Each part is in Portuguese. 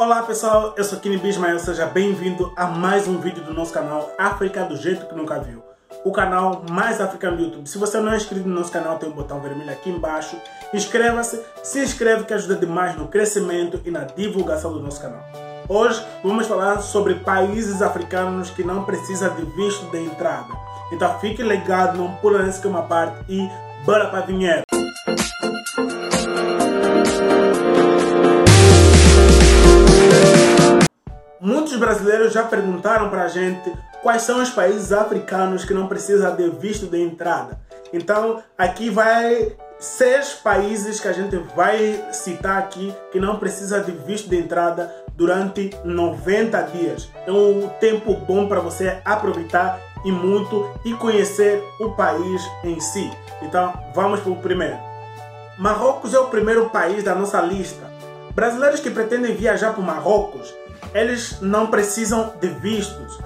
Olá pessoal, eu sou Kini Bismael, seja bem-vindo a mais um vídeo do nosso canal África do Jeito Que Nunca Viu. O canal mais africano do YouTube. Se você não é inscrito no nosso canal, tem um botão vermelho aqui embaixo. Inscreva-se, se inscreve que ajuda demais no crescimento e na divulgação do nosso canal. Hoje vamos falar sobre países africanos que não precisam de visto de entrada. Então fique ligado, não pula nessa que é uma parte e bora para a vinheta. Muitos brasileiros já perguntaram para a gente quais são os países africanos que não precisam de visto de entrada. Então, aqui vai seis países que a gente vai citar aqui que não precisa de visto de entrada durante 90 dias. É um tempo bom para você aproveitar e muito e conhecer o país em si. Então, vamos para o primeiro. Marrocos é o primeiro país da nossa lista. Brasileiros que pretendem viajar para o Marrocos eles não precisam de vistos,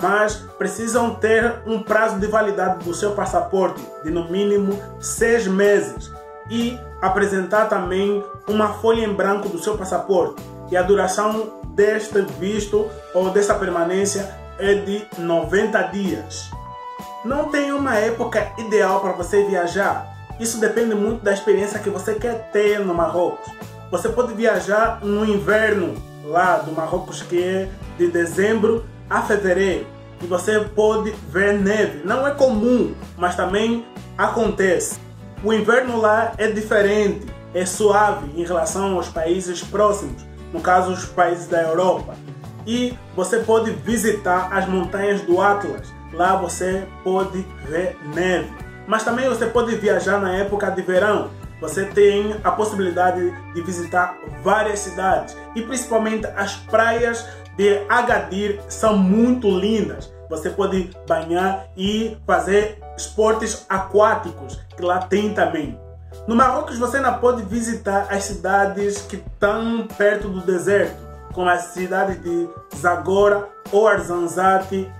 mas precisam ter um prazo de validade do seu passaporte de no mínimo seis meses e apresentar também uma folha em branco do seu passaporte. E a duração deste visto ou dessa permanência é de 90 dias. Não tem uma época ideal para você viajar. Isso depende muito da experiência que você quer ter no Marrocos. Você pode viajar no inverno lá do Marrocos que é de dezembro a fevereiro e você pode ver neve. Não é comum, mas também acontece. O inverno lá é diferente, é suave em relação aos países próximos, no caso os países da Europa. E você pode visitar as montanhas do Atlas. Lá você pode ver neve. Mas também você pode viajar na época de verão, você tem a possibilidade de visitar várias cidades e principalmente as praias de Agadir são muito lindas. Você pode banhar e fazer esportes aquáticos, que lá tem também. No Marrocos você ainda pode visitar as cidades que estão perto do deserto, como as cidades de Zagora ou Arzanzate,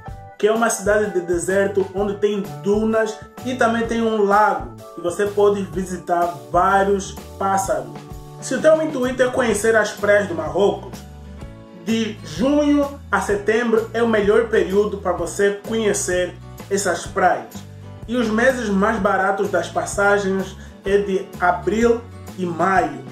que é uma cidade de deserto onde tem dunas e também tem um lago e você pode visitar vários pássaros. Se o teu intuito é conhecer as praias do Marrocos, de junho a setembro é o melhor período para você conhecer essas praias. E os meses mais baratos das passagens é de abril e maio.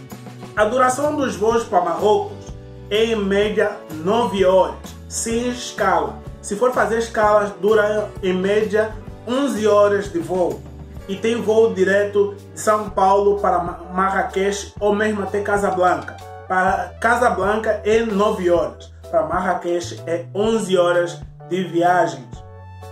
A duração dos voos para Marrocos é em média 9 horas, sem escala. Se for fazer escalas, dura em média 11 horas de voo. E tem voo direto de São Paulo para Marrakech ou mesmo até Casablanca. Para Casablanca é 9 horas, para Marrakech é 11 horas de viagens.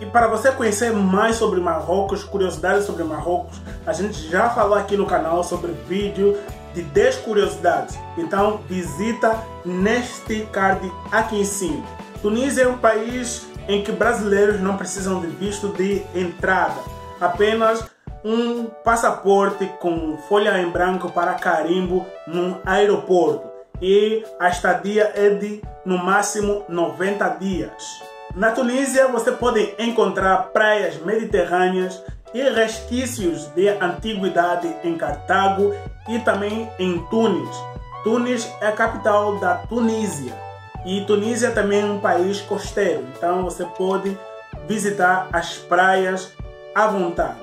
E para você conhecer mais sobre Marrocos, curiosidades sobre Marrocos, a gente já falou aqui no canal sobre vídeo de 10 curiosidades. Então visita neste card aqui em cima. Tunísia é um país em que brasileiros não precisam de visto de entrada, apenas um passaporte com folha em branco para carimbo no aeroporto e a estadia é de no máximo 90 dias. Na Tunísia você pode encontrar praias mediterrâneas e resquícios de antiguidade em Cartago e também em Tunis. Tunis é a capital da Tunísia. E Tunísia também é um país costeiro, então você pode visitar as praias à vontade.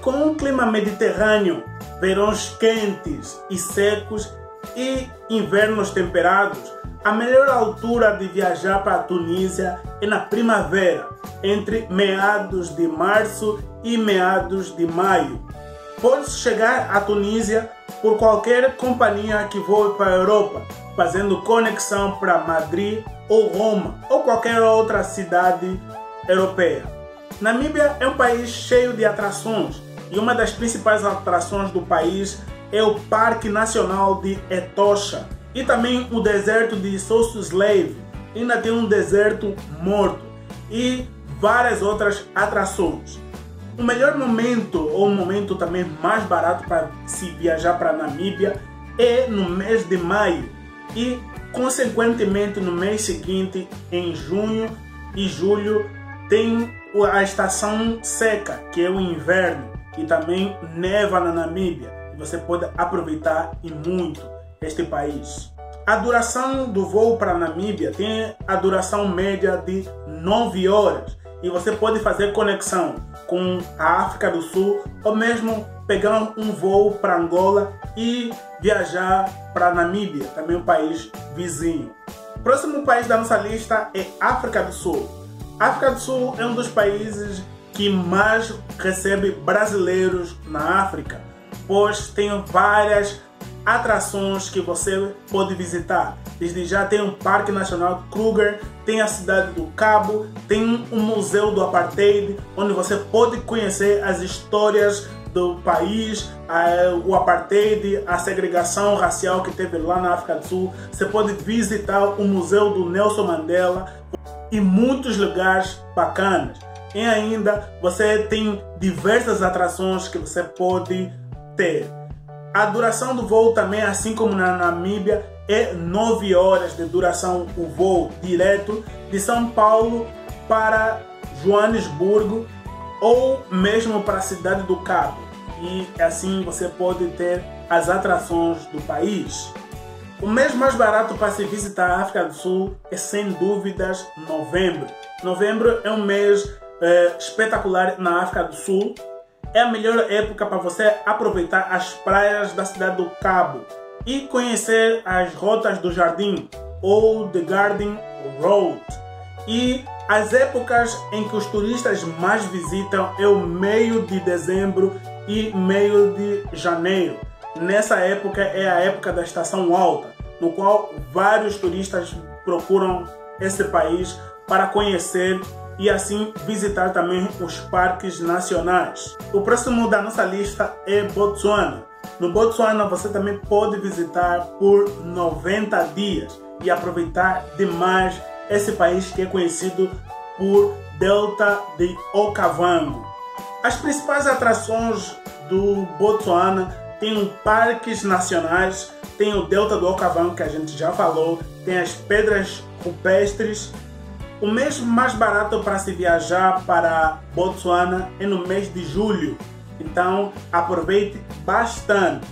Com um clima mediterrâneo, verões quentes e secos e invernos temperados, a melhor altura de viajar para a Tunísia é na primavera, entre meados de março e meados de maio. Pode chegar à Tunísia por qualquer companhia que voe para a Europa, fazendo conexão para Madrid ou Roma ou qualquer outra cidade europeia. Namíbia é um país cheio de atrações e uma das principais atrações do país é o Parque Nacional de Etosha e também o deserto de Sossusvlei. Ainda tem um deserto morto e várias outras atrações. O melhor momento, ou o momento também mais barato para se viajar para Namíbia, é no mês de maio e, consequentemente, no mês seguinte, em junho e julho, tem a estação seca, que é o inverno, e também neva na Namíbia. Você pode aproveitar e muito este país. a duração do voo para a Namíbia tem a duração média de 9 horas e você pode fazer conexão com a África do Sul ou mesmo pegar um voo para Angola e viajar para Namíbia, também um país vizinho. Próximo país da nossa lista é África do Sul. África do Sul é um dos países que mais recebe brasileiros na África, pois tem várias atrações que você pode visitar. Desde já tem um Parque Nacional Kruger, tem a cidade do Cabo, tem um museu do apartheid, onde você pode conhecer as histórias do país, o apartheid, a segregação racial que teve lá na África do Sul. Você pode visitar o museu do Nelson Mandela e muitos lugares bacanas. E ainda você tem diversas atrações que você pode ter. A duração do voo também, assim como na Namíbia, é 9 horas de duração o voo direto de São Paulo para Joanesburgo ou mesmo para a cidade do Cabo. E assim você pode ter as atrações do país. O mês mais barato para se visitar a África do Sul é sem dúvidas novembro. Novembro é um mês é, espetacular na África do Sul é a melhor época para você aproveitar as praias da cidade do Cabo e conhecer as rotas do jardim ou The Garden Road. E as épocas em que os turistas mais visitam é o meio de dezembro e meio de janeiro. Nessa época é a época da estação alta, no qual vários turistas procuram esse país para conhecer e assim visitar também os parques nacionais. O próximo da nossa lista é Botsuana. No Botsuana você também pode visitar por 90 dias e aproveitar demais esse país que é conhecido por Delta de Okavango. As principais atrações do Botsuana tem parques nacionais, tem o Delta do Okavango que a gente já falou, tem as pedras rupestres o mês mais barato para se viajar para Botsuana é no mês de julho. Então aproveite bastante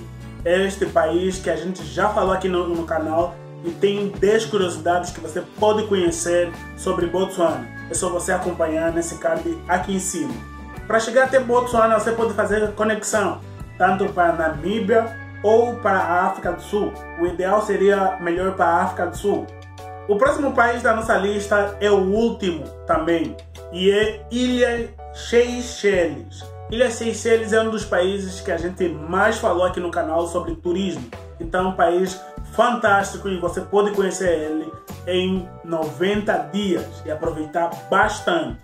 este país que a gente já falou aqui no, no canal e tem 10 curiosidades que você pode conhecer sobre Botsuana. É só você acompanhar nesse card aqui em cima. Para chegar até Botsuana, você pode fazer conexão tanto para Namíbia ou para a África do Sul. O ideal seria melhor para a África do Sul. O próximo país da nossa lista é o último também, e é Ilha Seychelles. Ilha Seychelles é um dos países que a gente mais falou aqui no canal sobre turismo. Então, é um país fantástico e você pode conhecer ele em 90 dias e aproveitar bastante.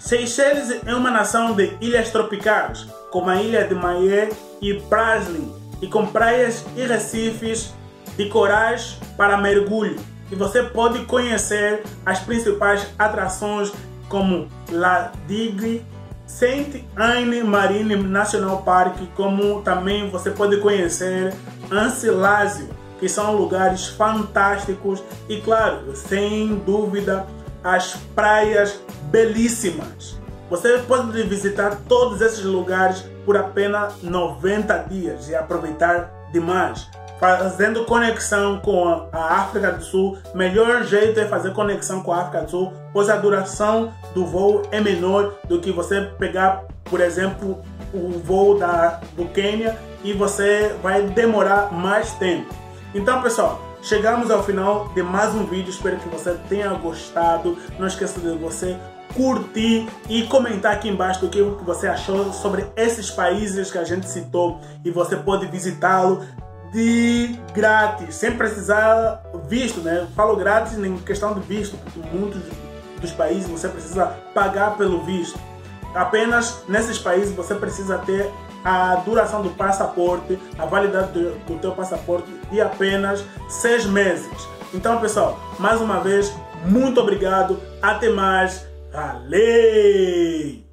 Seychelles é uma nação de ilhas tropicais, como a ilha de Mahé e Praslin, e com praias e recifes de corais para mergulho e você pode conhecer as principais atrações como La Digue, Saint Anne Marine National Park, como também você pode conhecer Ancelásio, que são lugares fantásticos e claro, sem dúvida, as praias belíssimas. Você pode visitar todos esses lugares por apenas 90 dias e aproveitar demais fazendo conexão com a África do Sul. Melhor jeito é fazer conexão com a África do Sul, pois a duração do voo é menor do que você pegar, por exemplo, o voo da, do Quênia e você vai demorar mais tempo. Então, pessoal, chegamos ao final de mais um vídeo. Espero que você tenha gostado. Não esqueça de você curtir e comentar aqui embaixo o que você achou sobre esses países que a gente citou e você pode visitá-lo de grátis, sem precisar visto, né? falo grátis em questão de visto, porque muitos dos países você precisa pagar pelo visto. Apenas nesses países você precisa ter a duração do passaporte, a validade do, do teu passaporte de apenas seis meses. Então, pessoal, mais uma vez, muito obrigado. Até mais. Valeu!